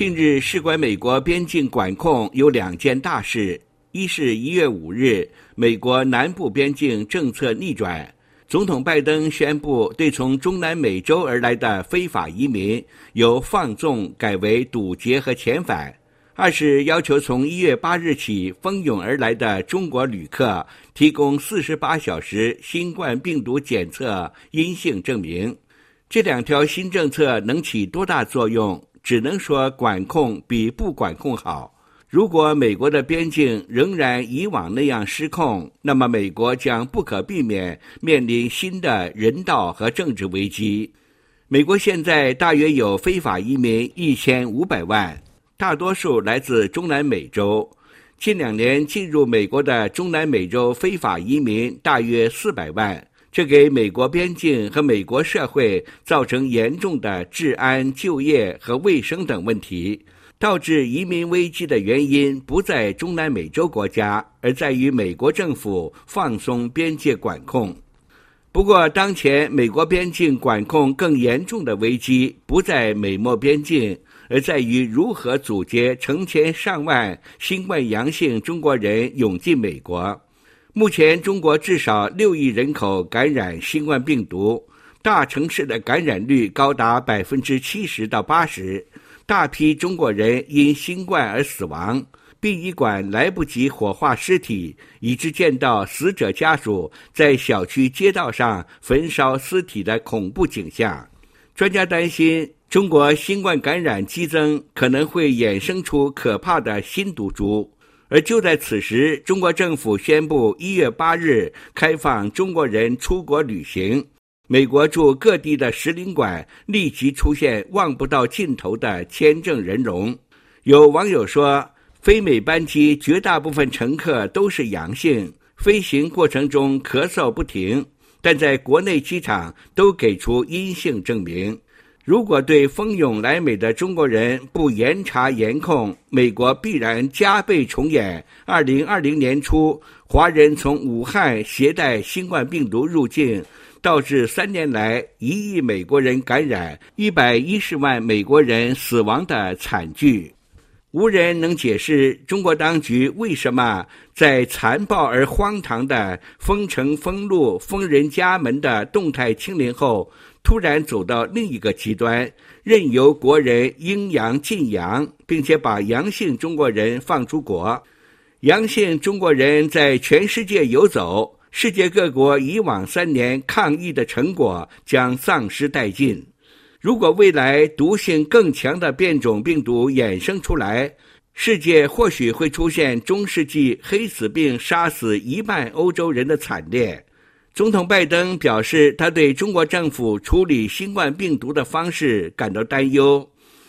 近日，事关美国边境管控有两件大事：一是一月五日，美国南部边境政策逆转，总统拜登宣布对从中南美洲而来的非法移民由放纵改为堵截和遣返；二是要求从一月八日起蜂拥而来的中国旅客提供四十八小时新冠病毒检测阴性证明。这两条新政策能起多大作用？只能说管控比不管控好。如果美国的边境仍然以往那样失控，那么美国将不可避免面临新的人道和政治危机。美国现在大约有非法移民一千五百万，大多数来自中南美洲。近两年进入美国的中南美洲非法移民大约四百万。这给美国边境和美国社会造成严重的治安、就业和卫生等问题，导致移民危机的原因不在中南美洲国家，而在于美国政府放松边界管控。不过，当前美国边境管控更严重的危机不在美墨边境，而在于如何阻截成千上万新冠阳性中国人涌进美国。目前，中国至少六亿人口感染新冠病毒，大城市的感染率高达百分之七十到八十，大批中国人因新冠而死亡，殡仪馆来不及火化尸体，以致见到死者家属在小区街道上焚烧尸体的恐怖景象。专家担心，中国新冠感染激增可能会衍生出可怕的新毒株。而就在此时，中国政府宣布一月八日开放中国人出国旅行，美国驻各地的使领馆立即出现望不到尽头的签证人龙。有网友说，非美班机绝大部分乘客都是阳性，飞行过程中咳嗽不停，但在国内机场都给出阴性证明。如果对蜂拥来美的中国人不严查严控，美国必然加倍重演二零二零年初华人从武汉携带新冠病毒入境，导致三年来一亿美国人感染、一百一十万美国人死亡的惨剧。无人能解释中国当局为什么在残暴而荒唐的封城、封路、封人家门的动态清零后。突然走到另一个极端，任由国人阴阳禁阳，并且把阳性中国人放出国，阳性中国人在全世界游走，世界各国以往三年抗疫的成果将丧失殆尽。如果未来毒性更强的变种病毒衍生出来，世界或许会出现中世纪黑死病杀死一半欧洲人的惨烈。总统拜登表示，他对中国政府处理新冠病毒的方式感到担忧。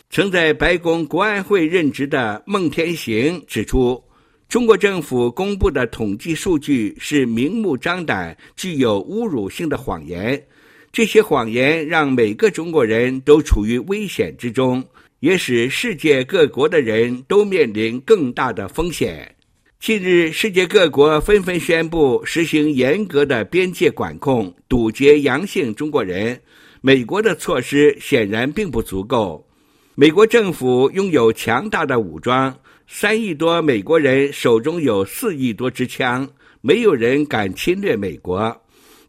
曾在白宫国安会任职的孟天行指出，中国政府公布的统计数据是明目张胆、具有侮辱性的谎言。这些谎言让每个中国人都处于危险之中，也使世界各国的人都面临更大的风险。近日，世界各国纷纷宣布实行严格的边界管控，堵截阳性中国人。美国的措施显然并不足够。美国政府拥有强大的武装，三亿多美国人手中有四亿多支枪，没有人敢侵略美国。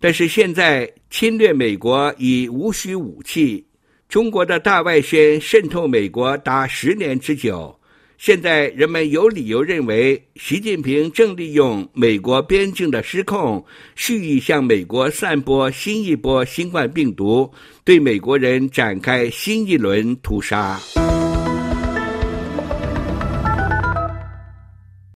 但是现在侵略美国已无需武器。中国的大外宣渗透美国达十年之久。现在人们有理由认为，习近平正利用美国边境的失控，蓄意向美国散播新一波新冠病毒，对美国人展开新一轮屠杀。